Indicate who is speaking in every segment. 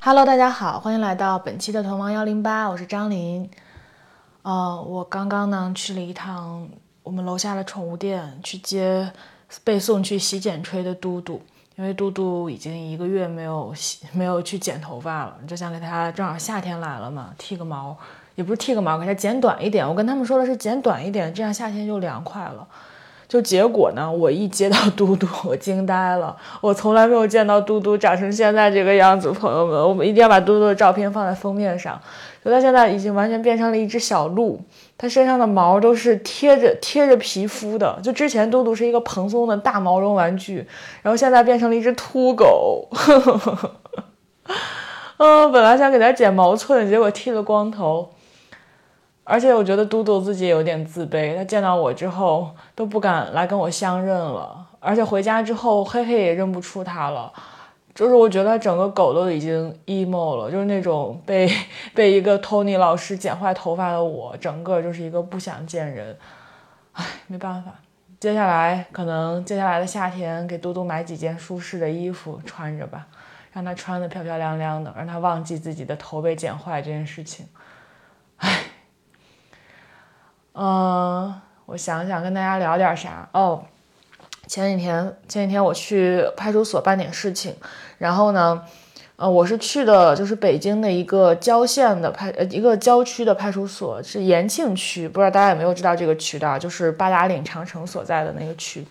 Speaker 1: Hello，大家好，欢迎来到本期的同王幺零八，我是张琳。呃，我刚刚呢去了一趟我们楼下的宠物店，去接被送去洗剪吹的嘟嘟，因为嘟嘟已经一个月没有洗，没有去剪头发了，就想给它，正好夏天来了嘛，剃个毛，也不是剃个毛，给它剪短一点。我跟他们说的是剪短一点，这样夏天就凉快了。就结果呢，我一接到嘟嘟，我惊呆了。我从来没有见到嘟嘟长成现在这个样子，朋友们，我们一定要把嘟嘟的照片放在封面上。就它现在已经完全变成了一只小鹿，它身上的毛都是贴着贴着皮肤的。就之前嘟嘟是一个蓬松的大毛绒玩具，然后现在变成了一只秃狗。嗯，本来想给它剪毛寸，结果剃了光头。而且我觉得嘟嘟自己也有点自卑，他见到我之后都不敢来跟我相认了，而且回家之后黑黑也认不出他了，就是我觉得整个狗都已经 emo 了，就是那种被被一个 Tony 老师剪坏头发的我，整个就是一个不想见人，唉，没办法，接下来可能接下来的夏天给嘟嘟买几件舒适的衣服穿着吧，让他穿的漂漂亮亮的，让他忘记自己的头被剪坏这件事情，唉。嗯，我想想跟大家聊点啥哦。前几天前几天我去派出所办点事情，然后呢，呃，我是去的就是北京的一个郊县的派呃一个郊区的派出所，是延庆区，不知道大家有没有知道这个区的，就是八达岭长城所在的那个区。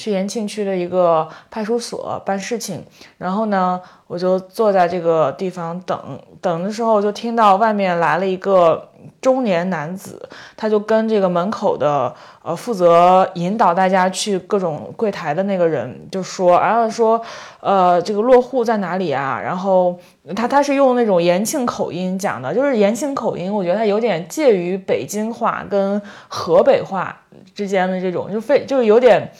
Speaker 1: 去延庆区的一个派出所办事情，然后呢，我就坐在这个地方等等的时候，就听到外面来了一个中年男子，他就跟这个门口的呃负责引导大家去各种柜台的那个人就说，然后说，呃，这个落户在哪里啊？然后他他是用那种延庆口音讲的，就是延庆口音，我觉得他有点介于北京话跟河北话之间的这种，就非就是有点。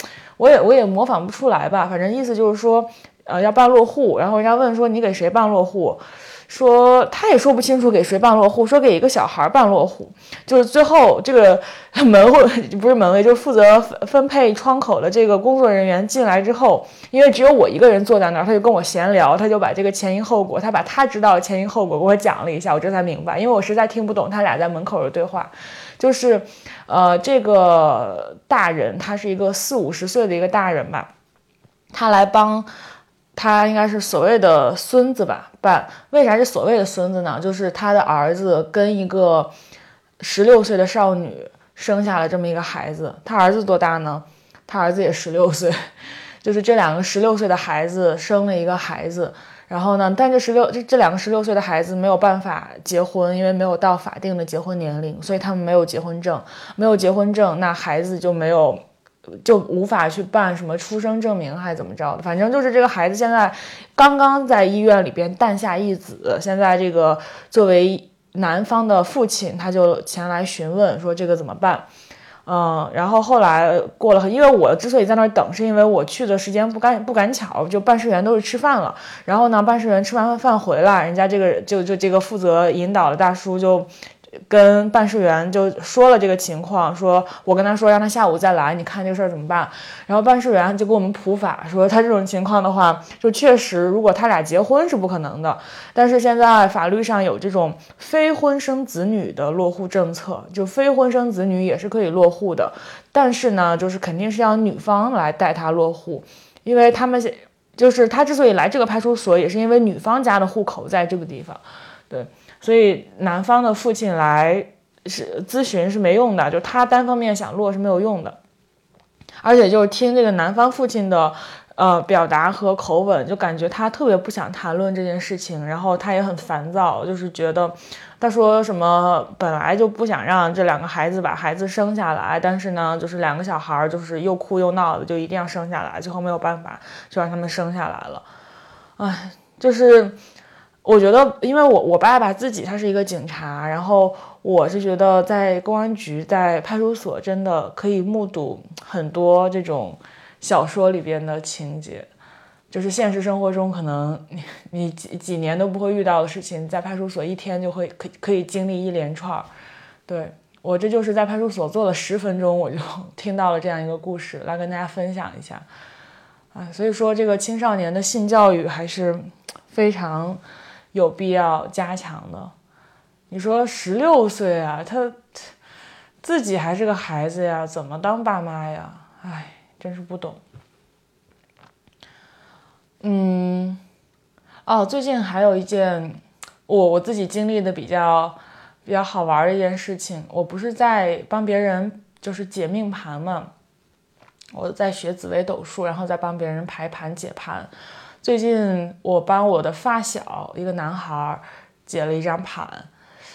Speaker 1: 我也我也模仿不出来吧，反正意思就是说，呃，要办落户，然后人家问说你给谁办落户，说他也说不清楚给谁办落户，说给一个小孩办落户，就是最后这个门卫不是门卫，就是负责分配窗口的这个工作人员进来之后，因为只有我一个人坐在那儿，他就跟我闲聊，他就把这个前因后果，他把他知道的前因后果给我讲了一下，我这才明白，因为我实在听不懂他俩在门口的对话。就是，呃，这个大人他是一个四五十岁的一个大人吧，他来帮他应该是所谓的孙子吧办。为啥是所谓的孙子呢？就是他的儿子跟一个十六岁的少女生下了这么一个孩子。他儿子多大呢？他儿子也十六岁，就是这两个十六岁的孩子生了一个孩子。然后呢？但这十六这这两个十六岁的孩子没有办法结婚，因为没有到法定的结婚年龄，所以他们没有结婚证，没有结婚证，那孩子就没有，就无法去办什么出生证明，还怎么着的？反正就是这个孩子现在刚刚在医院里边诞下一子，现在这个作为男方的父亲，他就前来询问说这个怎么办？嗯，然后后来过了，因为我之所以在那儿等，是因为我去的时间不赶不赶巧，就办事员都是吃饭了。然后呢，办事员吃完饭回来，人家这个就就这个负责引导的大叔就。跟办事员就说了这个情况，说我跟他说让他下午再来，你看这个事儿怎么办？然后办事员就给我们普法，说他这种情况的话，就确实如果他俩结婚是不可能的，但是现在法律上有这种非婚生子女的落户政策，就非婚生子女也是可以落户的，但是呢，就是肯定是要女方来带他落户，因为他们就是他之所以来这个派出所，也是因为女方家的户口在这个地方，对。所以男方的父亲来是咨询是没用的，就他单方面想落是没有用的，而且就是听这个男方父亲的呃表达和口吻，就感觉他特别不想谈论这件事情，然后他也很烦躁，就是觉得他说什么本来就不想让这两个孩子把孩子生下来，但是呢，就是两个小孩儿就是又哭又闹的，就一定要生下来，最后没有办法就让他们生下来了，哎，就是。我觉得，因为我我爸爸自己他是一个警察，然后我是觉得在公安局、在派出所真的可以目睹很多这种小说里边的情节，就是现实生活中可能你你几几年都不会遇到的事情，在派出所一天就会可可以经历一连串儿。对我这就是在派出所坐了十分钟，我就 听到了这样一个故事，来跟大家分享一下。啊，所以说这个青少年的性教育还是非常。有必要加强的。你说十六岁啊，他自己还是个孩子呀，怎么当爸妈呀？唉，真是不懂。嗯，哦，最近还有一件我我自己经历的比较比较好玩的一件事情，我不是在帮别人就是解命盘嘛，我在学紫微斗数，然后再帮别人排盘解盘。最近我帮我的发小一个男孩解了一张盘。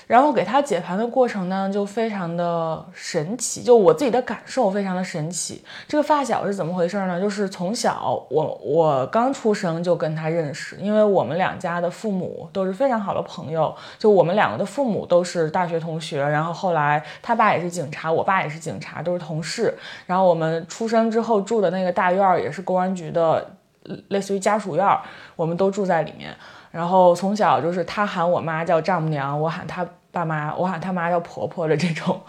Speaker 1: 然后给他解盘的过程呢，就非常的神奇，就我自己的感受非常的神奇。这个发小是怎么回事呢？就是从小我我刚出生就跟他认识，因为我们两家的父母都是非常好的朋友，就我们两个的父母都是大学同学，然后后来他爸也是警察，我爸也是警察，都是同事。然后我们出生之后住的那个大院儿也是公安局的，类似于家属院，我们都住在里面。然后从小就是他喊我妈叫丈母娘，我喊他爸妈，我喊他妈叫婆婆的这种，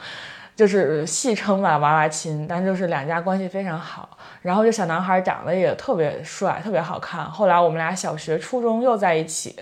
Speaker 1: 就是戏称吧娃娃亲，但就是两家关系非常好。然后这小男孩长得也特别帅，特别好看。后来我们俩小学、初中又在一起。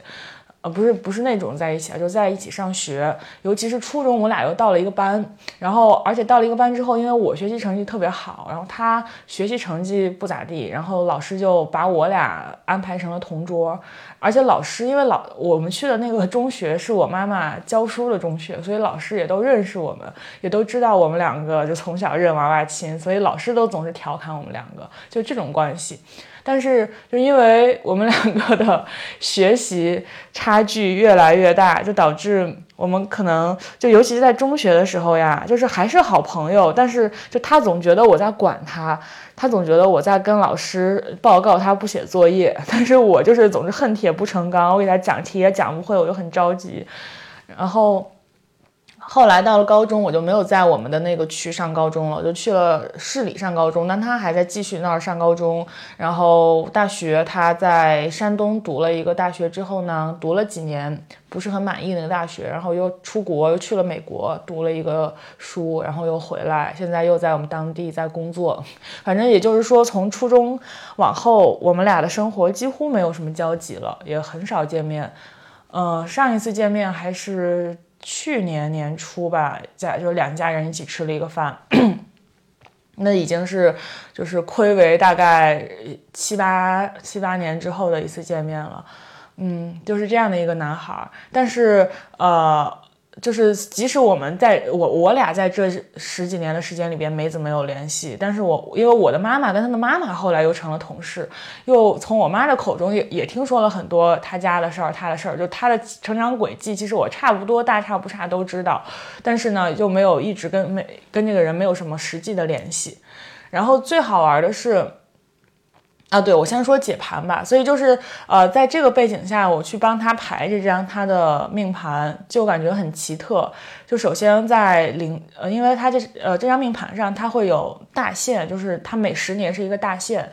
Speaker 1: 呃，不是不是那种在一起啊，就在一起上学，尤其是初中，我俩又到了一个班，然后而且到了一个班之后，因为我学习成绩特别好，然后他学习成绩不咋地，然后老师就把我俩安排成了同桌，而且老师因为老我们去的那个中学是我妈妈教书的中学，所以老师也都认识我们，也都知道我们两个就从小认娃娃亲，所以老师都总是调侃我们两个，就这种关系。但是，就因为我们两个的学习差距越来越大，就导致我们可能就尤其是在中学的时候呀，就是还是好朋友，但是就他总觉得我在管他，他总觉得我在跟老师报告他不写作业，但是我就是总是恨铁不成钢，我给他讲题也讲不会，我就很着急，然后。后来到了高中，我就没有在我们的那个区上高中了，我就去了市里上高中。但他还在继续那儿上高中。然后大学他在山东读了一个大学之后呢，读了几年不是很满意那个大学，然后又出国，又去了美国读了一个书，然后又回来，现在又在我们当地在工作。反正也就是说，从初中往后，我们俩的生活几乎没有什么交集了，也很少见面。嗯，上一次见面还是。去年年初吧，在就是两家人一起吃了一个饭，那已经是就是亏为大概七八七八年之后的一次见面了，嗯，就是这样的一个男孩，但是呃。就是即使我们在我我俩在这十几年的时间里边没怎么有联系，但是我因为我的妈妈跟他的妈妈后来又成了同事，又从我妈的口中也也听说了很多他家的事儿，他的事儿，就他的成长轨迹，其实我差不多大差不差都知道，但是呢，就没有一直跟没跟这个人没有什么实际的联系，然后最好玩的是。啊，对，我先说解盘吧。所以就是，呃，在这个背景下，我去帮他排这张他的命盘，就感觉很奇特。就首先在零，呃，因为他这，呃，这张命盘上他会有大限，就是他每十年是一个大限。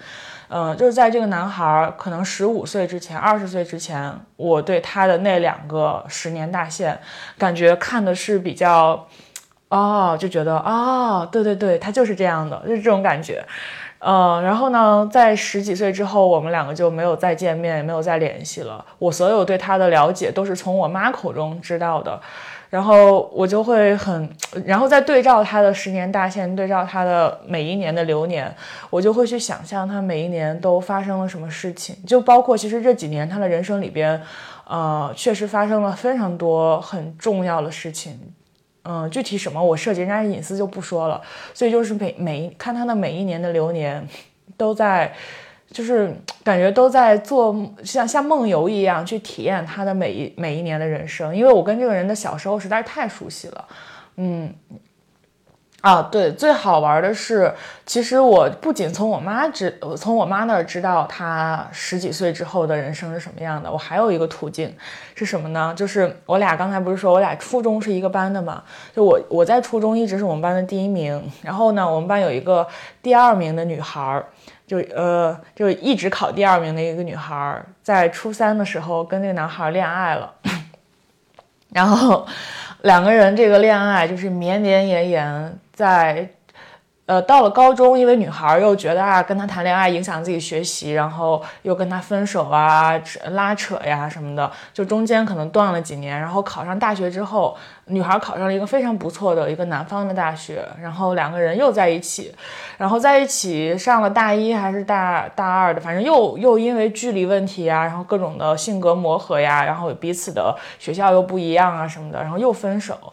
Speaker 1: 嗯，就是在这个男孩可能十五岁之前、二十岁之前，我对他的那两个十年大限，感觉看的是比较，哦，就觉得，哦，对对对，他就是这样的，就是这种感觉。嗯，然后呢，在十几岁之后，我们两个就没有再见面，也没有再联系了。我所有对他的了解都是从我妈口中知道的，然后我就会很，然后再对照他的十年大限，对照他的每一年的流年，我就会去想象他每一年都发生了什么事情，就包括其实这几年他的人生里边，呃，确实发生了非常多很重要的事情。嗯，具体什么我涉及人家隐私就不说了，所以就是每每看他的每一年的流年，都在，就是感觉都在做像像梦游一样去体验他的每一每一年的人生，因为我跟这个人的小时候实在是太熟悉了，嗯。啊，对，最好玩的是，其实我不仅从我妈知，从我妈那儿知道她十几岁之后的人生是什么样的，我还有一个途径是什么呢？就是我俩刚才不是说我俩初中是一个班的嘛？就我我在初中一直是我们班的第一名，然后呢，我们班有一个第二名的女孩，就呃就一直考第二名的一个女孩，在初三的时候跟那个男孩恋爱了，然后两个人这个恋爱就是绵绵延延。在，呃，到了高中，因为女孩又觉得啊，跟他谈恋爱影响自己学习，然后又跟他分手啊，拉扯呀什么的，就中间可能断了几年。然后考上大学之后，女孩考上了一个非常不错的一个南方的大学，然后两个人又在一起，然后在一起上了大一还是大大二的，反正又又因为距离问题啊，然后各种的性格磨合呀，然后彼此的学校又不一样啊什么的，然后又分手。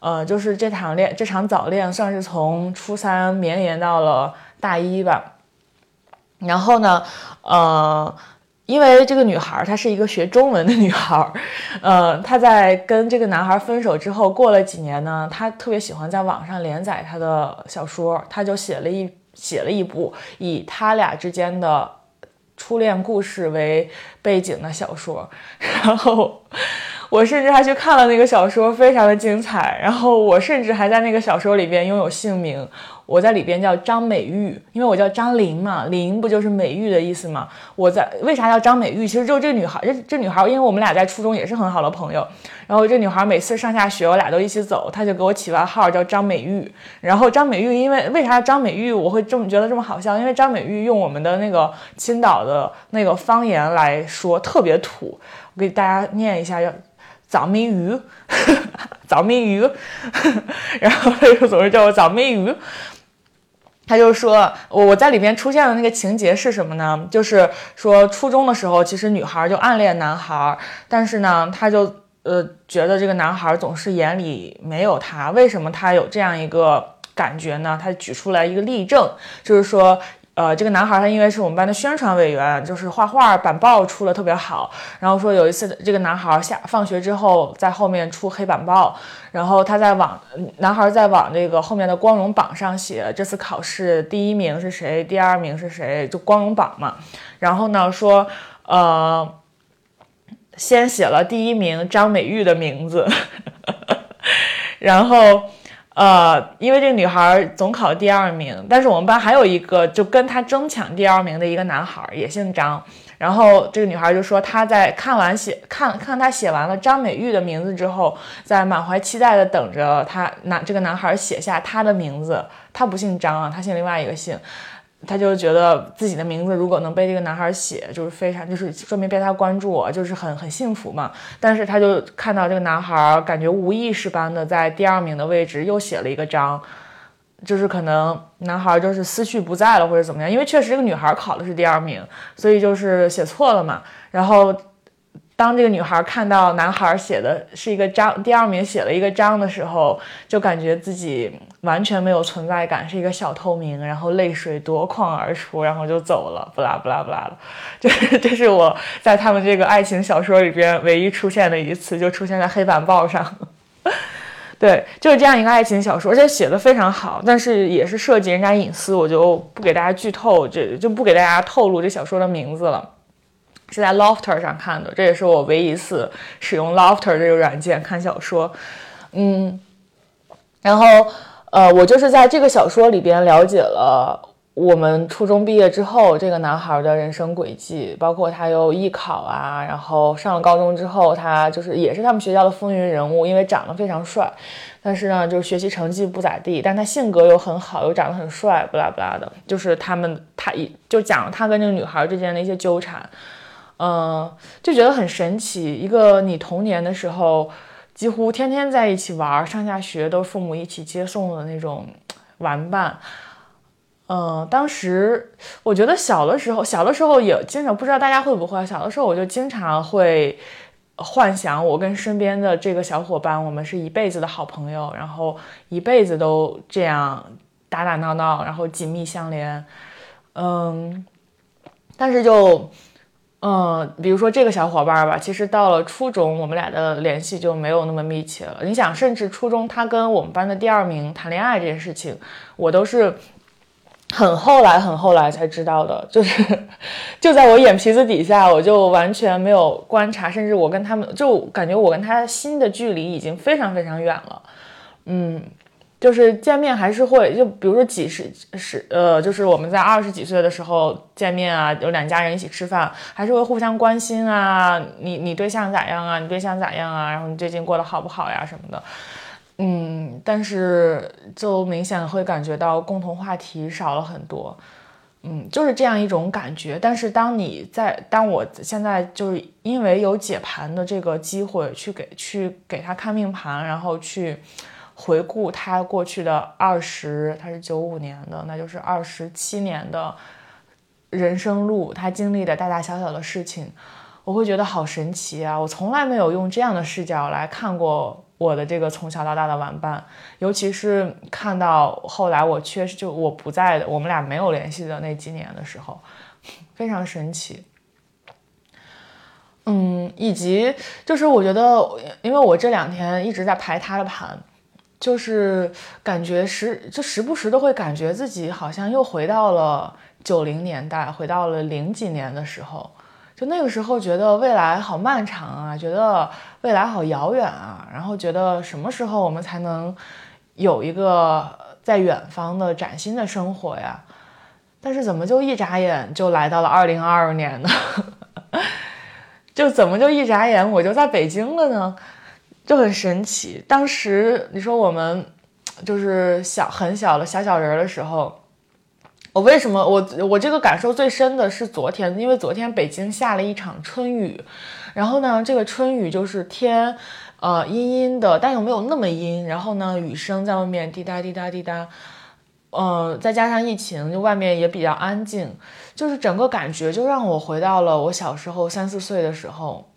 Speaker 1: 呃，就是这场恋，这场早恋算是从初三绵延到了大一吧。然后呢，呃，因为这个女孩她是一个学中文的女孩，呃，她在跟这个男孩分手之后，过了几年呢，她特别喜欢在网上连载她的小说，她就写了一写了一部以他俩之间的初恋故事为背景的小说，然后。我甚至还去看了那个小说，非常的精彩。然后我甚至还在那个小说里边拥有姓名，我在里边叫张美玉，因为我叫张玲嘛，玲不就是美玉的意思吗？我在为啥叫张美玉？其实就这女孩，这这女孩，因为我们俩在初中也是很好的朋友。然后这女孩每次上下学，我俩都一起走，她就给我起外号叫张美玉。然后张美玉，因为为啥张美玉我会这么觉得这么好笑？因为张美玉用我们的那个青岛的那个方言来说，特别土。我给大家念一下，要。早美鱼，早美鱼，然后他就总是叫我早美鱼。他就说，我我在里面出现的那个情节是什么呢？就是说初中的时候，其实女孩就暗恋男孩，但是呢，他就呃觉得这个男孩总是眼里没有他。为什么他有这样一个感觉呢？他举出来一个例证，就是说。呃，这个男孩他因为是我们班的宣传委员，就是画画板报出的特别好。然后说有一次，这个男孩下放学之后在后面出黑板报，然后他在往男孩在往这个后面的光荣榜上写这次考试第一名是谁，第二名是谁，就光荣榜嘛。然后呢说，呃，先写了第一名张美玉的名字，然后。呃，因为这个女孩总考第二名，但是我们班还有一个就跟她争抢第二名的一个男孩，也姓张。然后这个女孩就说，她在看完写看看她写完了张美玉的名字之后，在满怀期待的等着她男这个男孩写下她的名字。她不姓张啊，她姓另外一个姓。他就觉得自己的名字如果能被这个男孩写，就是非常，就是说明被他关注，我就是很很幸福嘛。但是他就看到这个男孩，感觉无意识般的在第二名的位置又写了一个章，就是可能男孩就是思绪不在了或者怎么样，因为确实这个女孩考的是第二名，所以就是写错了嘛。然后。当这个女孩看到男孩写的是一个章，第二名写了一个章的时候，就感觉自己完全没有存在感，是一个小透明，然后泪水夺眶而出，然后就走了，不啦不啦不啦的。就是这是我在他们这个爱情小说里边唯一出现的一次，就出现在黑板报上。对，就是这样一个爱情小说，而且写的非常好，但是也是涉及人家隐私，我就不给大家剧透，这就不给大家透露这小说的名字了。是在 Lofter 上看的，这也是我唯一一次使用 Lofter 这个软件看小说。嗯，然后呃，我就是在这个小说里边了解了我们初中毕业之后这个男孩的人生轨迹，包括他有艺考啊，然后上了高中之后，他就是也是他们学校的风云人物，因为长得非常帅，但是呢，就是学习成绩不咋地，但他性格又很好，又长得很帅，不拉不拉的，就是他们他一就讲他跟这个女孩之间的一些纠缠。嗯，就觉得很神奇。一个你童年的时候几乎天天在一起玩，上下学都是父母一起接送的那种玩伴。嗯，当时我觉得小的时候，小的时候也经常不知道大家会不会，小的时候我就经常会幻想我跟身边的这个小伙伴，我们是一辈子的好朋友，然后一辈子都这样打打闹闹，然后紧密相连。嗯，但是就。嗯，比如说这个小伙伴吧，其实到了初中，我们俩的联系就没有那么密切了。你想，甚至初中他跟我们班的第二名谈恋爱这件事情，我都是很后来、很后来才知道的，就是就在我眼皮子底下，我就完全没有观察，甚至我跟他们就感觉我跟他心的距离已经非常非常远了，嗯。就是见面还是会，就比如说几十十呃，就是我们在二十几岁的时候见面啊，有两家人一起吃饭，还是会互相关心啊，你你对象咋样啊？你对象咋样啊？然后你最近过得好不好呀什么的。嗯，但是就明显会感觉到共同话题少了很多。嗯，就是这样一种感觉。但是当你在当我现在就是因为有解盘的这个机会，去给去给他看命盘，然后去回顾他过去的二十，他是九五年的，那就是二十七年的人生路，他经历的大大小小的事情，我会觉得好神奇啊！我从来没有用这样的视角来看过。我的这个从小到大的玩伴，尤其是看到后来我确实就我不在的，我们俩没有联系的那几年的时候，非常神奇。嗯，以及就是我觉得，因为我这两天一直在排他的盘，就是感觉时就时不时都会感觉自己好像又回到了九零年代，回到了零几年的时候。就那个时候觉得未来好漫长啊，觉得未来好遥远啊，然后觉得什么时候我们才能有一个在远方的崭新的生活呀？但是怎么就一眨眼就来到了二零二二年呢？就怎么就一眨眼我就在北京了呢？就很神奇。当时你说我们就是小很小的小小人的时候。我为什么我我这个感受最深的是昨天，因为昨天北京下了一场春雨，然后呢，这个春雨就是天，呃，阴阴的，但又没有那么阴，然后呢，雨声在外面滴答滴答滴答，呃，再加上疫情，就外面也比较安静，就是整个感觉就让我回到了我小时候三四岁的时候。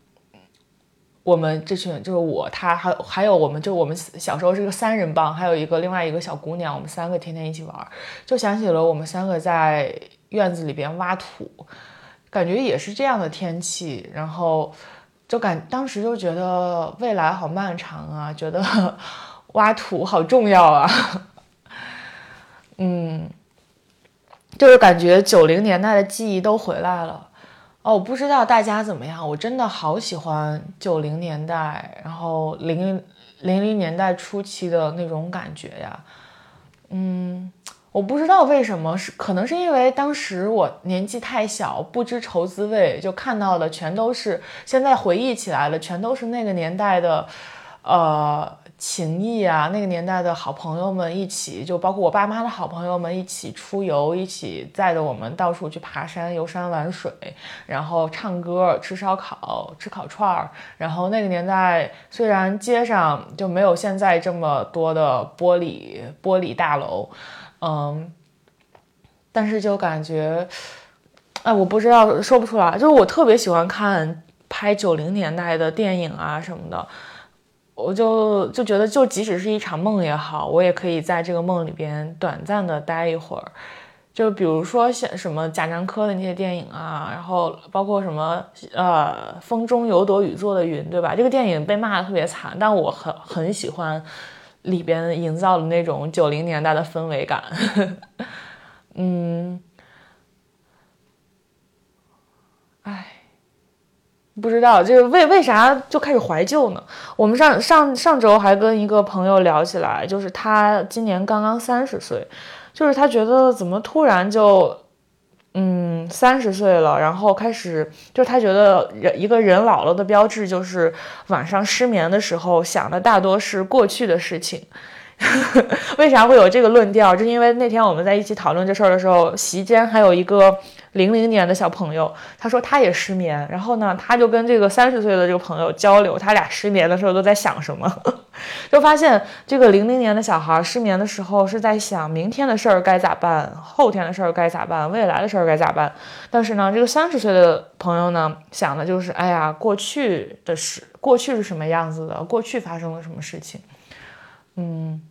Speaker 1: 我们这群就是我，他还还有我们，就我们小时候是个三人帮，还有一个另外一个小姑娘，我们三个天天一起玩，就想起了我们三个在院子里边挖土，感觉也是这样的天气，然后就感当时就觉得未来好漫长啊，觉得挖土好重要啊，嗯，就是感觉九零年代的记忆都回来了。哦，我不知道大家怎么样，我真的好喜欢九零年代，然后零零零年代初期的那种感觉呀。嗯，我不知道为什么，是可能是因为当时我年纪太小，不知愁滋味，就看到的全都是现在回忆起来的，全都是那个年代的，呃。情谊啊，那个年代的好朋友们一起，就包括我爸妈的好朋友们一起出游，一起载着我们到处去爬山、游山玩水，然后唱歌、吃烧烤、吃烤串儿。然后那个年代虽然街上就没有现在这么多的玻璃玻璃大楼，嗯，但是就感觉，哎，我不知道说不出来，就是我特别喜欢看拍九零年代的电影啊什么的。我就就觉得，就即使是一场梦也好，我也可以在这个梦里边短暂的待一会儿。就比如说像什么贾樟柯的那些电影啊，然后包括什么呃《风中有朵雨做的云》，对吧？这个电影被骂的特别惨，但我很很喜欢里边营造的那种九零年代的氛围感。嗯，唉。不知道，就是为为啥就开始怀旧呢？我们上上上周还跟一个朋友聊起来，就是他今年刚刚三十岁，就是他觉得怎么突然就，嗯，三十岁了，然后开始，就是他觉得人一个人老了的标志就是晚上失眠的时候想的大多是过去的事情。为啥会有这个论调？就因为那天我们在一起讨论这事儿的时候，席间还有一个。零零年的小朋友，他说他也失眠，然后呢，他就跟这个三十岁的这个朋友交流，他俩失眠的时候都在想什么，就发现这个零零年的小孩失眠的时候是在想明天的事儿该咋办，后天的事儿该咋办，未来的事儿该咋办。但是呢，这个三十岁的朋友呢，想的就是，哎呀，过去的事，过去是什么样子的，过去发生了什么事情，嗯。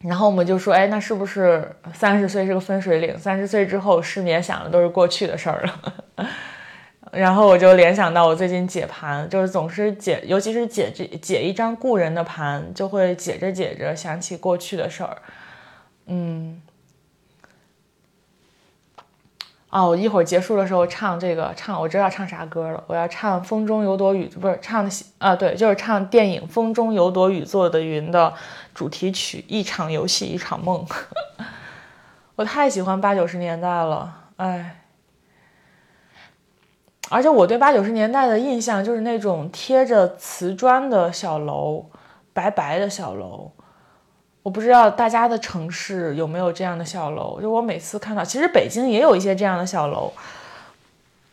Speaker 1: 然后我们就说，哎，那是不是三十岁是个分水岭？三十岁之后失眠想的都是过去的事儿了。然后我就联想到我最近解盘，就是总是解，尤其是解这解一张故人的盘，就会解着解着想起过去的事儿。嗯。哦，我一会儿结束的时候唱这个，唱我知道唱啥歌了，我要唱《风中有朵雨》，不是唱的啊，对，就是唱电影《风中有朵雨做的云》的主题曲《一场游戏一场梦》。我太喜欢八九十年代了，哎，而且我对八九十年代的印象就是那种贴着瓷砖的小楼，白白的小楼，我不知道大家的城市有没有这样的小楼，就我每次看到，其实北京也有一些这样的小楼，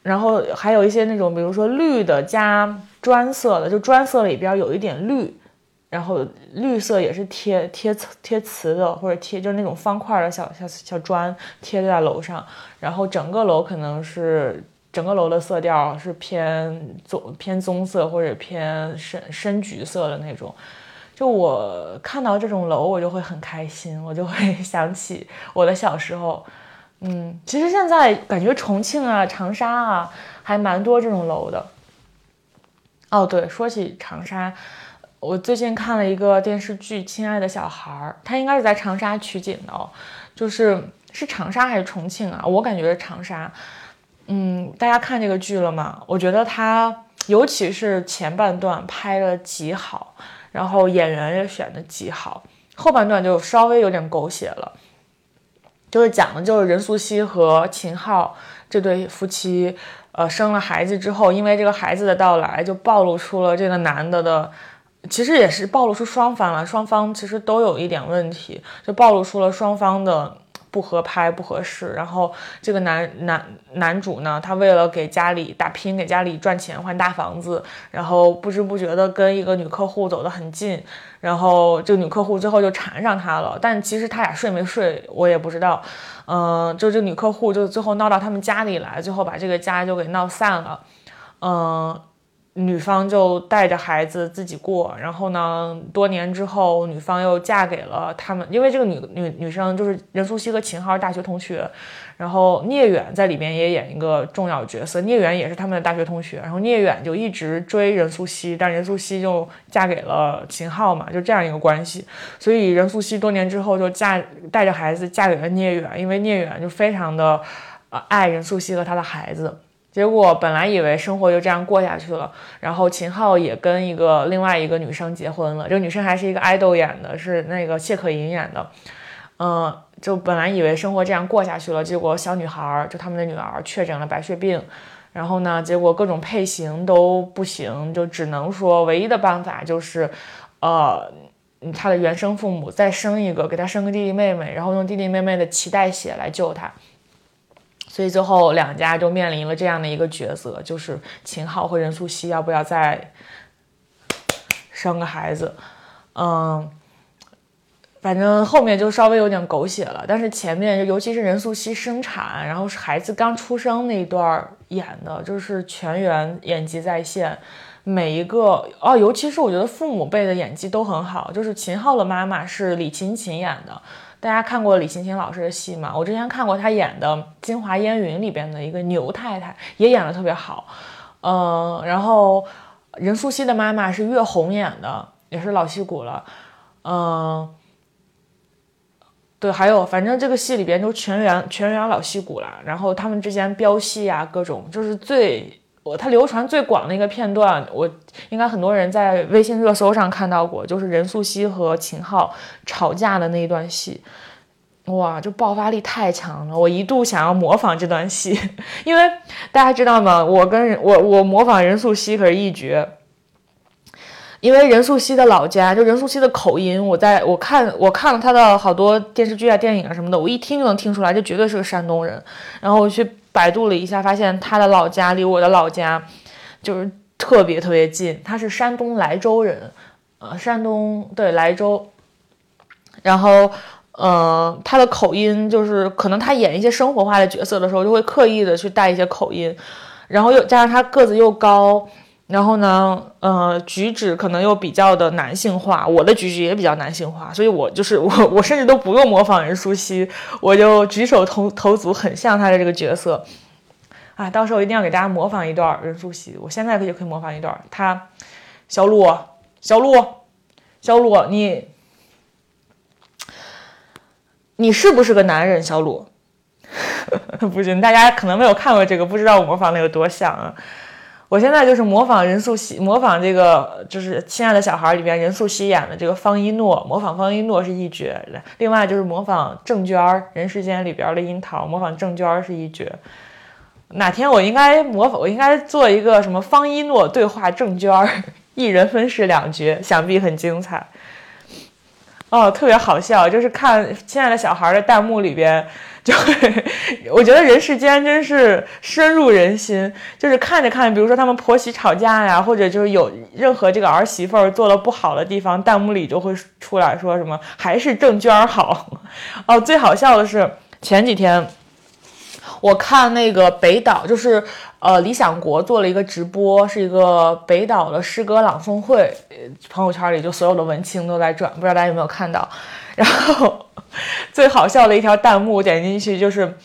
Speaker 1: 然后还有一些那种，比如说绿的加砖色的，就砖色里边有一点绿，然后绿色也是贴贴贴瓷的，或者贴就是那种方块的小小小砖贴在楼上，然后整个楼可能是整个楼的色调是偏棕偏棕色或者偏深深橘色的那种。就我看到这种楼，我就会很开心，我就会 想起我的小时候。嗯，其实现在感觉重庆啊、长沙啊，还蛮多这种楼的。哦，对，说起长沙，我最近看了一个电视剧《亲爱的小孩儿》，它应该是在长沙取景的哦，就是是长沙还是重庆啊？我感觉是长沙。嗯，大家看这个剧了吗？我觉得它尤其是前半段拍的极好。然后演员也选的极好，后半段就稍微有点狗血了，就是讲的就是任素汐和秦昊这对夫妻，呃，生了孩子之后，因为这个孩子的到来，就暴露出了这个男的的，其实也是暴露出双方了，双方其实都有一点问题，就暴露出了双方的。不合拍不合适，然后这个男男男主呢，他为了给家里打拼，给家里赚钱换大房子，然后不知不觉的跟一个女客户走得很近，然后这个女客户最后就缠上他了，但其实他俩睡没睡我也不知道，嗯，就这女客户就最后闹到他们家里来，最后把这个家就给闹散了，嗯。女方就带着孩子自己过，然后呢，多年之后，女方又嫁给了他们，因为这个女女女生就是任素汐和秦昊大学同学，然后聂远在里面也演一个重要角色，聂远也是他们的大学同学，然后聂远就一直追任素汐，但任素汐就嫁给了秦昊嘛，就这样一个关系，所以任素汐多年之后就嫁带着孩子嫁给了聂远，因为聂远就非常的呃爱任素汐和他的孩子。结果本来以为生活就这样过下去了，然后秦昊也跟一个另外一个女生结婚了，这个女生还是一个爱豆演的，是那个谢可寅演的，嗯，就本来以为生活这样过下去了，结果小女孩就他们的女儿确诊了白血病，然后呢，结果各种配型都不行，就只能说唯一的办法就是，呃，他的原生父母再生一个，给他生个弟弟妹妹，然后用弟弟妹妹的脐带血来救他。所以最后两家就面临了这样的一个抉择，就是秦昊和任素汐要不要再生个孩子？嗯，反正后面就稍微有点狗血了，但是前面尤其是任素汐生产，然后孩子刚出生那一段演的，就是全员演技在线，每一个哦，尤其是我觉得父母辈的演技都很好，就是秦昊的妈妈是李勤勤演的。大家看过李勤勤老师的戏吗？我之前看过她演的《京华烟云》里边的一个牛太太，也演的特别好。嗯，然后任素汐的妈妈是岳红演的，也是老戏骨了。嗯，对，还有反正这个戏里边都全员全员老戏骨了。然后他们之间飙戏啊，各种就是最。我他流传最广的一个片段，我应该很多人在微信热搜上看到过，就是任素汐和秦昊吵架的那一段戏，哇，就爆发力太强了。我一度想要模仿这段戏，因为大家知道吗？我跟我我模仿任素汐可是一绝，因为任素汐的老家就任素汐的口音，我在我看我看了她的好多电视剧啊、电影啊什么的，我一听就能听出来，这绝对是个山东人。然后我去。百度了一下，发现他的老家离我的老家就是特别特别近。他是山东莱州人，呃，山东对莱州。然后，呃，他的口音就是可能他演一些生活化的角色的时候，就会刻意的去带一些口音。然后又加上他个子又高。然后呢，呃，举止可能又比较的男性化，我的举止也比较男性化，所以我就是我，我甚至都不用模仿任素汐，我就举手投投足很像他的这个角色，啊，到时候一定要给大家模仿一段任素汐，我现在可以可以模仿一段，他，小鹿，小鹿，小鹿，你，你是不是个男人，小鹿？不行，大家可能没有看过这个，不知道我模仿的有多像啊。我现在就是模仿任素汐，模仿这个就是《亲爱的小孩》里边任素汐演的这个方一诺，模仿方一诺是一绝。另外就是模仿郑娟，《人世间》里边的樱桃，模仿郑娟是一绝。哪天我应该模仿，我应该做一个什么方一诺对话郑娟，一人分饰两角，想必很精彩。哦，特别好笑，就是看亲爱的小孩的弹幕里边，就 我觉得人世间真是深入人心。就是看着看着，比如说他们婆媳吵架呀，或者就是有任何这个儿媳妇儿做了不好的地方，弹幕里就会出来说什么还是郑娟好。哦，最好笑的是前几天。我看那个北岛，就是呃，理想国做了一个直播，是一个北岛的诗歌朗诵会，朋友圈里就所有的文青都在转，不知道大家有没有看到？然后最好笑的一条弹幕点进去就是，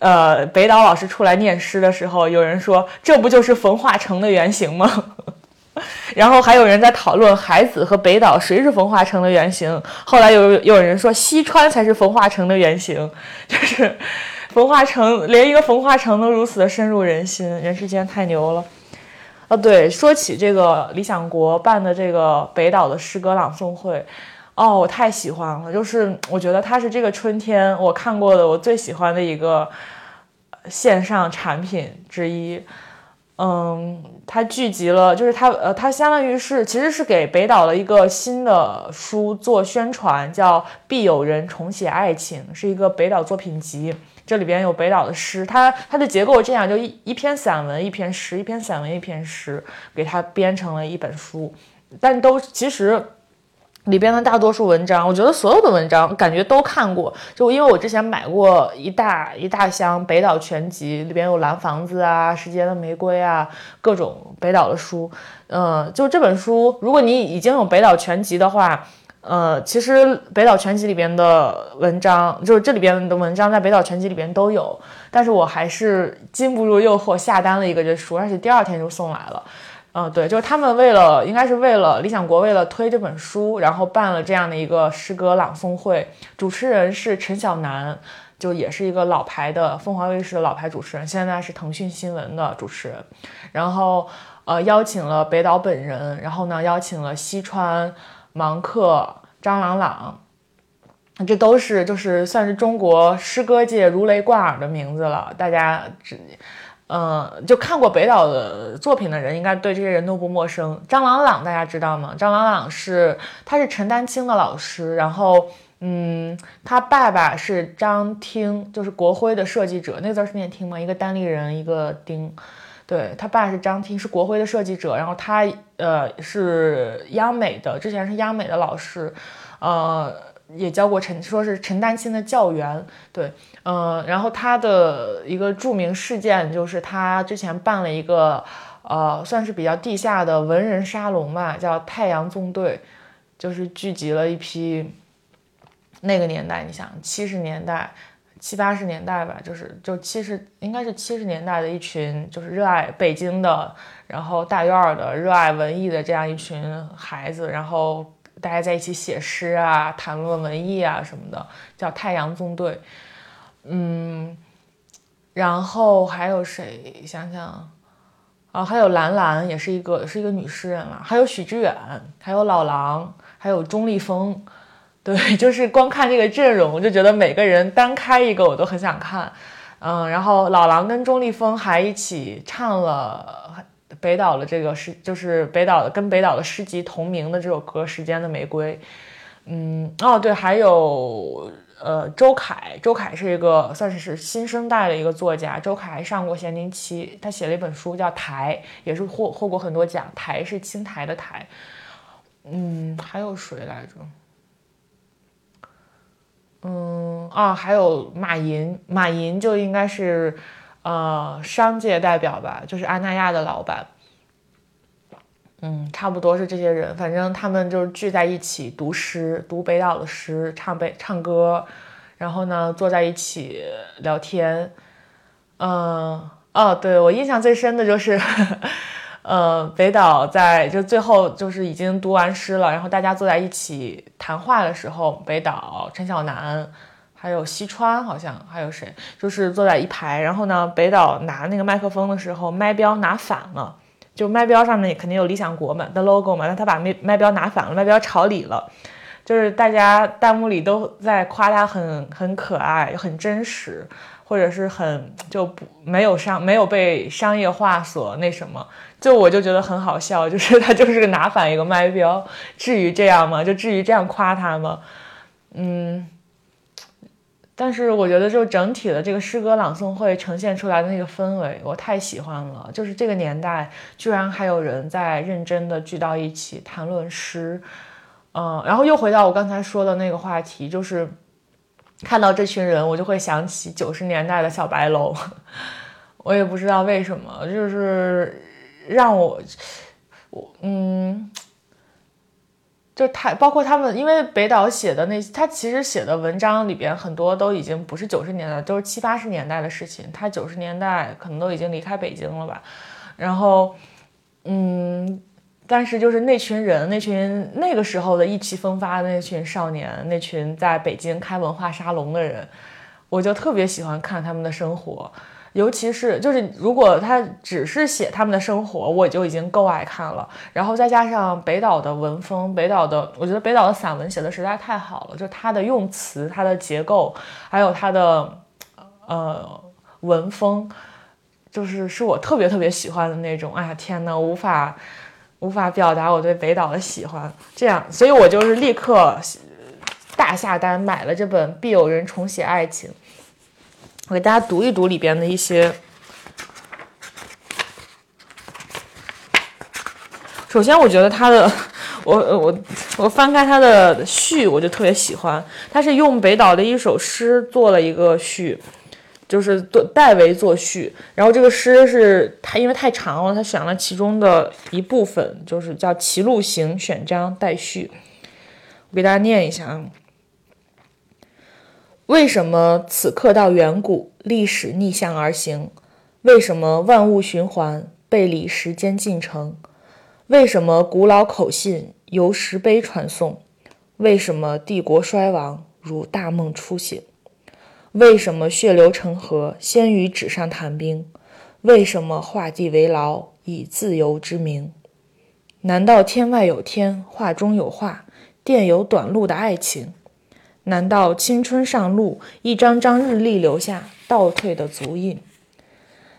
Speaker 1: 呃，北岛老师出来念诗的时候，有人说这不就是冯化成的原型吗？然后还有人在讨论海子和北岛谁是冯化成的原型，后来有有人说西川才是冯化成的原型，就是。冯化成连一个冯化成都如此的深入人心，人世间太牛了。啊，对，说起这个理想国办的这个北岛的诗歌朗诵会，哦，我太喜欢了，就是我觉得它是这个春天我看过的我最喜欢的一个线上产品之一。嗯，它聚集了，就是它，呃，它相当于是，其实是给北岛的一个新的书做宣传，叫《必有人重写爱情》，是一个北岛作品集。这里边有北岛的诗，它它的结构这样，就一一篇散文，一篇诗，一篇散文，一篇诗，给它编成了一本书。但都其实里边的大多数文章，我觉得所有的文章感觉都看过。就因为我之前买过一大一大箱北岛全集，里边有《蓝房子》啊，《时间的玫瑰》啊，各种北岛的书。嗯，就这本书，如果你已经有北岛全集的话。呃，其实《北岛全集》里边的文章，就是这里边的文章，在《北岛全集》里边都有。但是我还是禁不住诱惑下单了一个这书，而且第二天就送来了。嗯，对，就是他们为了，应该是为了理想国，为了推这本书，然后办了这样的一个诗歌朗诵会。主持人是陈晓楠，就也是一个老牌的凤凰卫视的老牌主持人，现在是腾讯新闻的主持人。然后，呃，邀请了北岛本人，然后呢，邀请了西川。芒克、张朗朗，这都是就是算是中国诗歌界如雷贯耳的名字了。大家只，嗯，就看过北岛的作品的人，应该对这些人都不陌生。张朗朗大家知道吗？张朗朗是他是陈丹青的老师，然后，嗯，他爸爸是张汀，就是国徽的设计者。那字是念汀吗？一个单立人，一个丁。对他爸是张听，是国徽的设计者，然后他呃是央美的，之前是央美的老师，呃也教过陈，说是陈丹青的教员。对，嗯，然后他的一个著名事件就是他之前办了一个呃算是比较地下的文人沙龙吧，叫太阳纵队，就是聚集了一批那个年代，你想七十年代。七八十年代吧，就是就七十应该是七十年代的一群，就是热爱北京的，然后大院的，热爱文艺的这样一群孩子，然后大家在一起写诗啊，谈论文艺啊什么的，叫太阳纵队。嗯，然后还有谁？想想啊，还有兰兰，也是一个是一个女诗人了，还有许知远，还有老狼，还有钟立风。对，就是光看这个阵容，我就觉得每个人单开一个我都很想看，嗯，然后老狼跟钟立风还一起唱了北岛的这个诗，就是北岛的跟北岛的诗集同名的这首歌《时间的玫瑰》，嗯，哦对，还有呃周凯，周凯是一个算是是新生代的一个作家，周凯还上过咸宁七，他写了一本书叫《台》，也是获获过很多奖，台是青苔的台，嗯，还有谁来着？嗯啊，还有马云，马云就应该是，呃，商界代表吧，就是阿那亚的老板。嗯，差不多是这些人，反正他们就是聚在一起读诗，读北岛的诗，唱北唱歌，然后呢坐在一起聊天。嗯，哦，对我印象最深的就是。呃，北岛在就最后就是已经读完诗了，然后大家坐在一起谈话的时候，北岛、陈小南还有西川，好像还有谁，就是坐在一排。然后呢，北岛拿那个麦克风的时候，麦标拿反了，就麦标上面肯定有理想国嘛的 logo 嘛，但他把麦麦标拿反了，麦标朝里了，就是大家弹幕里都在夸他很很可爱，很真实。或者是很就不没有商没有被商业化所那什么，就我就觉得很好笑，就是他就是个拿反一个麦标，至于这样吗？就至于这样夸他吗？嗯，但是我觉得就整体的这个诗歌朗诵会呈现出来的那个氛围，我太喜欢了。就是这个年代居然还有人在认真的聚到一起谈论诗，嗯，然后又回到我刚才说的那个话题，就是看到这群人，我就会想起九十年代的小白楼，我也不知道为什么，就是让我，我嗯。就他，包括他们，因为北岛写的那，他其实写的文章里边很多都已经不是九十年代，都是七八十年代的事情。他九十年代可能都已经离开北京了吧。然后，嗯，但是就是那群人，那群那个时候的意气风发的那群少年，那群在北京开文化沙龙的人，我就特别喜欢看他们的生活。尤其是就是如果他只是写他们的生活，我就已经够爱看了。然后再加上北岛的文风，北岛的我觉得北岛的散文写的实在太好了，就他的用词、他的结构，还有他的呃文风，就是是我特别特别喜欢的那种。哎呀天呐，无法无法表达我对北岛的喜欢。这样，所以我就是立刻大下单买了这本《必有人重写爱情》。我给大家读一读里边的一些。首先，我觉得他的，我我我翻开他的序，我就特别喜欢。他是用北岛的一首诗做了一个序，就是代为作序。然后这个诗是他因为太长了，他选了其中的一部分，就是叫《歧路行》选章待续。我给大家念一下啊。为什么此刻到远古历史逆向而行？为什么万物循环背离时间进程？为什么古老口信由石碑传颂？为什么帝国衰亡如大梦初醒？为什么血流成河先于纸上谈兵？为什么画地为牢以自由之名？难道天外有天，画中有画，电有短路的爱情？难道青春上路，一张张日历留下倒退的足印？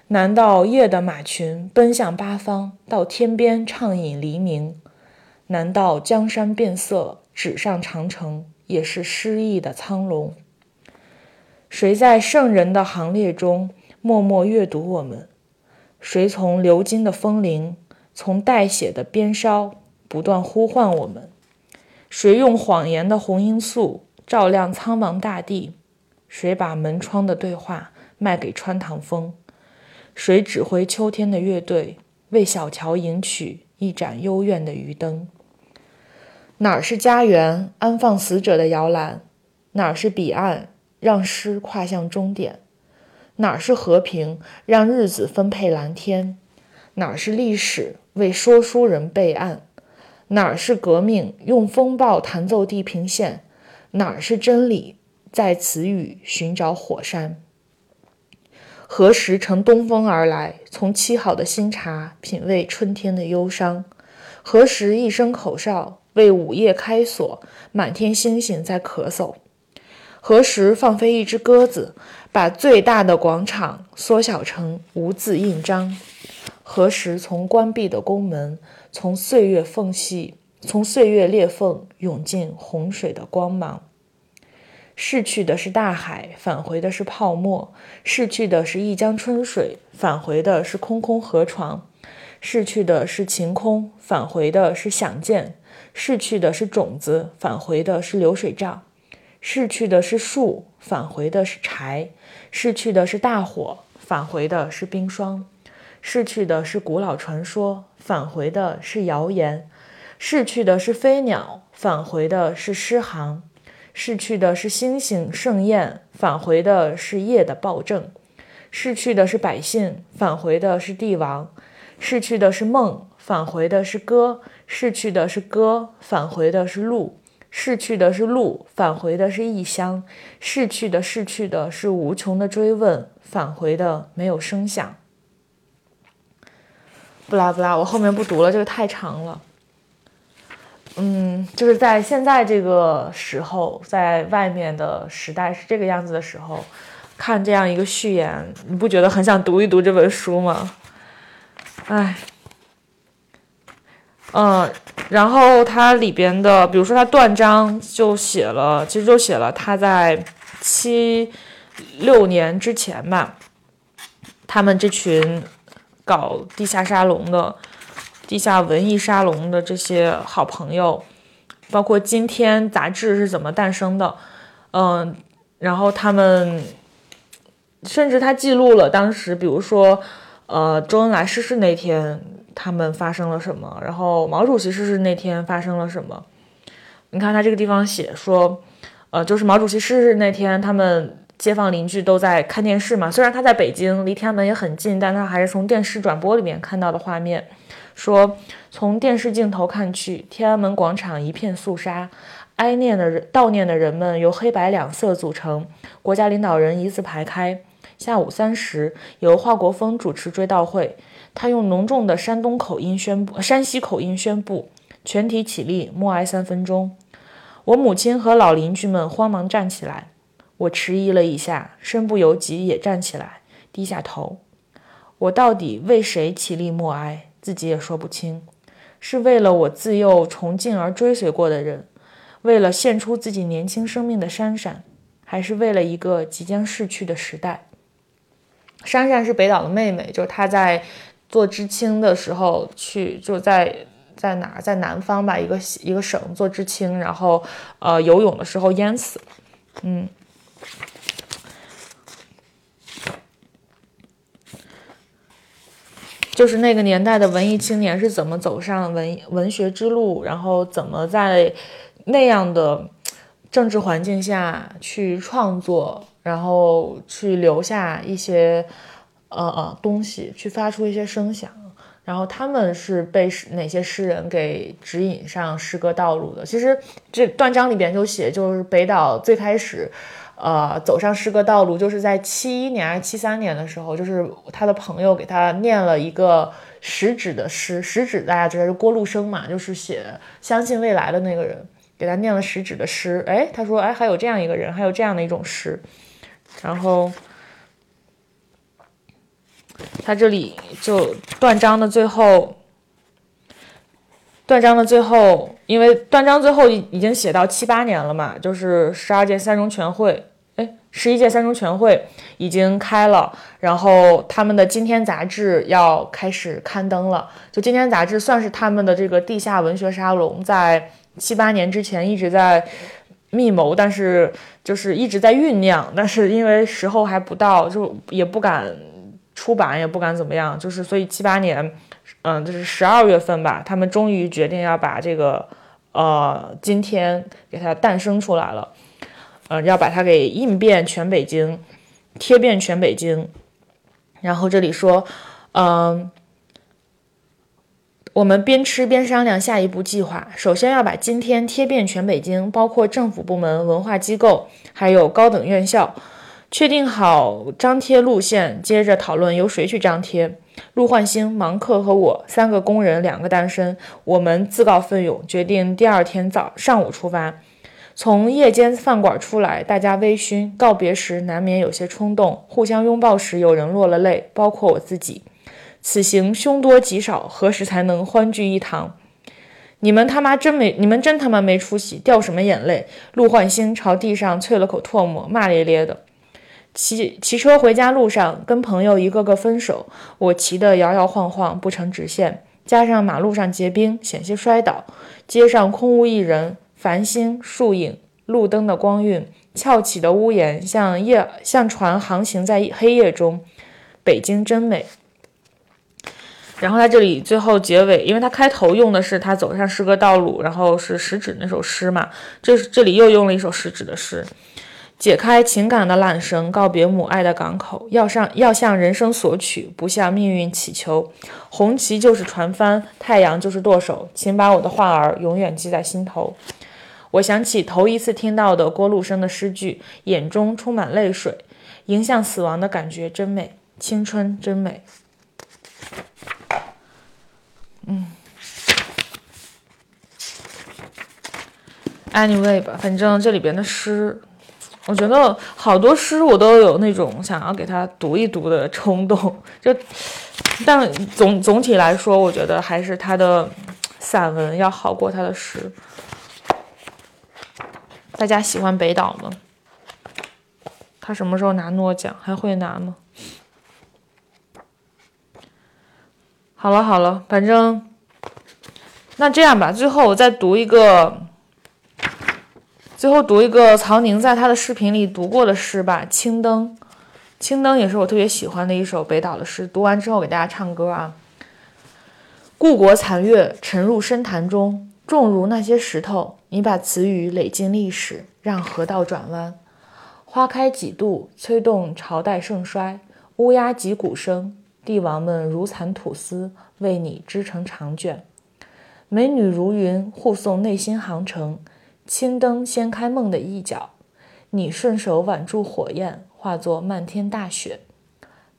Speaker 1: 难道夜的马群奔向八方，到天边畅饮黎明？难道江山变色，纸上长城也是诗意的苍龙？谁在圣人的行列中默默阅读我们？谁从流金的风铃，从带血的鞭梢不断呼唤我们？谁用谎言的红罂粟？照亮苍茫大地，谁把门窗的对话卖给穿堂风？谁指挥秋天的乐队，为小桥迎取一盏幽怨的余灯？哪儿是家园，安放死者的摇篮？哪儿是彼岸，让诗跨向终点？哪是和平，让日子分配蓝天？哪是历史，为说书人备案？哪是革命，用风暴弹奏地平线？哪是真理？在此语寻找火山。何时乘东风而来？从沏好的新茶品味春天的忧伤。何时一声口哨为午夜开锁？满天星星在咳嗽。何时放飞一只鸽子，把最大的广场缩小成无字印章？何时从关闭的宫门，从岁月缝隙？从岁月裂缝涌进洪水的光芒，逝去的是大海，返回的是泡沫；逝去的是一江春水，返回的是空空河床；逝去的是晴空，返回的是想见；逝去的是种子，返回的是流水账；逝去的是树，返回的是柴；逝去的是大火，返回的是冰霜；逝去的是古老传说，返回的是谣言。逝去的是飞鸟，返回的是诗行；逝去的是星星盛宴，返回的是夜的暴政；逝去的是百姓，返回的是帝王；逝去的是梦，返回的是歌；逝去的是歌，返回的是路；逝去的是路，返回的是异乡；逝去的逝去的是无穷的追问，返回的没有声响。不啦不啦，我后面不读了，这个太长了。嗯，就是在现在这个时候，在外面的时代是这个样子的时候，看这样一个序言，你不觉得很想读一读这本书吗？哎，嗯，然后它里边的，比如说它断章就写了，其实就写了他在七六年之前吧，他们这群搞地下沙龙的、地下文艺沙龙的这些好朋友，包括今天杂志是怎么诞生的，嗯，然后他们甚至他记录了当时，比如说，呃，周恩来逝世那天。他们发生了什么？然后毛主席逝世那天发生了什么？你看他这个地方写说，呃，就是毛主席逝世那天，他们街坊邻居都在看电视嘛。虽然他在北京，离天安门也很近，但他还是从电视转播里面看到的画面。说从电视镜头看去，天安门广场一片肃杀，哀念的人、悼念的人们由黑白两色组成，国家领导人一字排开。下午三时，由华国锋主持追悼会。他用浓重的山东口音宣布，山西口音宣布，全体起立，默哀三分钟。我母亲和老邻居们慌忙站起来，我迟疑了一下，身不由己也站起来，低下头。我到底为谁起立默哀，自己也说不清，是为了我自幼崇敬而追随过的人，为了献出自己年轻生命的珊珊，还是为了一个即将逝去的时代？珊珊是北岛的妹妹，就是她在。做知青的时候去就在在哪儿在南方吧一个一个省做知青，然后呃游泳的时候淹死，嗯，就是那个年代的文艺青年是怎么走上文文学之路，然后怎么在那样的政治环境下去创作，然后去留下一些。呃呃，东西去发出一些声响，然后他们是被哪些诗人给指引上诗歌道路的？其实这断章里边就写，就是北岛最开始，呃，走上诗歌道路，就是在七一年还是七三年的时候，就是他的朋友给他念了一个食指的诗，食指大家知道是郭路生嘛，就是写相信未来的那个人，给他念了食指的诗，哎，他说，哎，还有这样一个人，还有这样的一种诗，然后。他这里就断章的最后，断章的最后，因为断章最后已已经写到七八年了嘛，就是十二届三中全会，哎，十一届三中全会已经开了，然后他们的今天杂志要开始刊登了。就今天杂志算是他们的这个地下文学沙龙，在七八年之前一直在密谋，但是就是一直在酝酿，但是因为时候还不到，就也不敢。出版也不敢怎么样，就是所以七八年，嗯，就是十二月份吧，他们终于决定要把这个，呃，今天给它诞生出来了，嗯，要把它给印遍全北京，贴遍全北京。然后这里说，嗯，我们边吃边商量下一步计划，首先要把今天贴遍全北京，包括政府部门、文化机构，还有高等院校。确定好张贴路线，接着讨论由谁去张贴。陆焕星、芒克和我三个工人，两个单身，我们自告奋勇，决定第二天早上午出发。从夜间饭馆出来，大家微醺，告别时难免有些冲动，互相拥抱时有人落了泪，包括我自己。此行凶多吉少，何时才能欢聚一堂？你们他妈真没，你们真他妈没出息，掉什么眼泪？陆焕星朝地上啐了口唾沫，骂咧咧的。骑骑车回家路上，跟朋友一个个分手，我骑得摇摇晃晃，不成直线，加上马路上结冰，险些摔倒。街上空无一人，繁星、树影、路灯的光晕，翘起的屋檐像夜像船航行在黑夜中。北京真美。然后他这里最后结尾，因为他开头用的是他走上诗歌道路，然后是食指那首诗嘛，这这里又用了一首食指的诗。解开情感的缆绳，告别母爱的港口，要上要向人生索取，不向命运祈求。红旗就是船帆，太阳就是舵手，请把我的话儿永远记在心头。我想起头一次听到的郭路生的诗句，眼中充满泪水。迎向死亡的感觉真美，青春真美。嗯，anyway 吧，反正这里边的诗。我觉得好多诗我都有那种想要给他读一读的冲动，就，但总总体来说，我觉得还是他的散文要好过他的诗。大家喜欢北岛吗？他什么时候拿诺奖？还会拿吗？好了好了，反正那这样吧，最后我再读一个，最后读一个曹宁在他的视频里读过的诗吧，《青灯》。《青灯》也是我特别喜欢的一首北岛的诗。读完之后给大家唱歌啊。故国残月沉入深潭中，重如那些石头。你把词语垒进历史，让河道转弯。花开几度，催动朝代盛衰。乌鸦击鼓声。帝王们如蚕吐丝，为你织成长卷。美女如云，护送内心航程。青灯掀开梦的一角，你顺手挽住火焰，化作漫天大雪。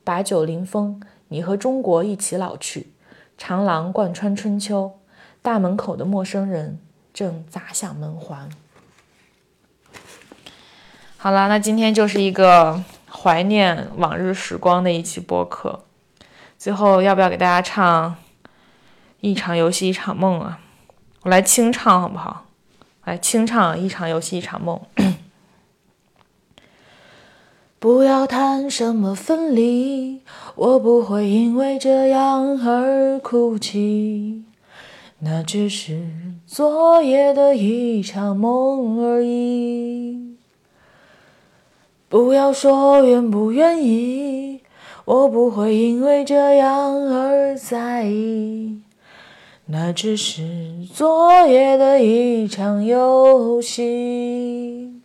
Speaker 1: 把酒临风，你和中国一起老去。长廊贯穿春秋，大门口的陌生人正砸响门环。好了，那今天就是一个怀念往日时光的一期播客。最后要不要给大家唱《一场游戏一场梦》啊？我来清唱好不好？来清唱《一场游戏一场梦》。不要谈什么分离，我不会因为这样而哭泣。那只是昨夜的一场梦而已。不要说愿不愿意。我不会因为这样而在意，那只是昨夜的一场游戏，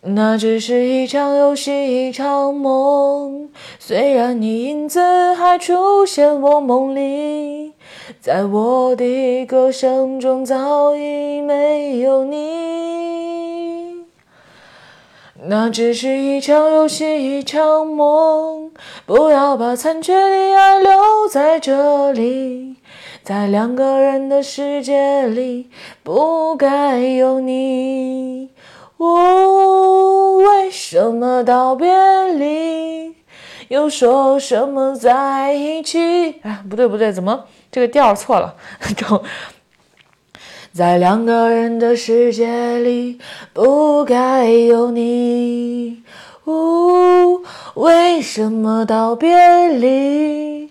Speaker 1: 那只是一场游戏，一场梦。虽然你影子还出现我梦里，在我的歌声中早已没有你。那只是一场游戏，一场梦。不要把残缺的爱留在这里，在两个人的世界里，不该有你。哦，为什么道别离，又说什么在一起？哎，不对不对，怎么这个调错了？在两个人的世界里，不该有你。呜，为什么道别离，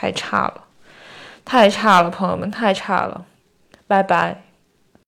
Speaker 1: 太差了，太差了，朋友们，太差了，拜拜。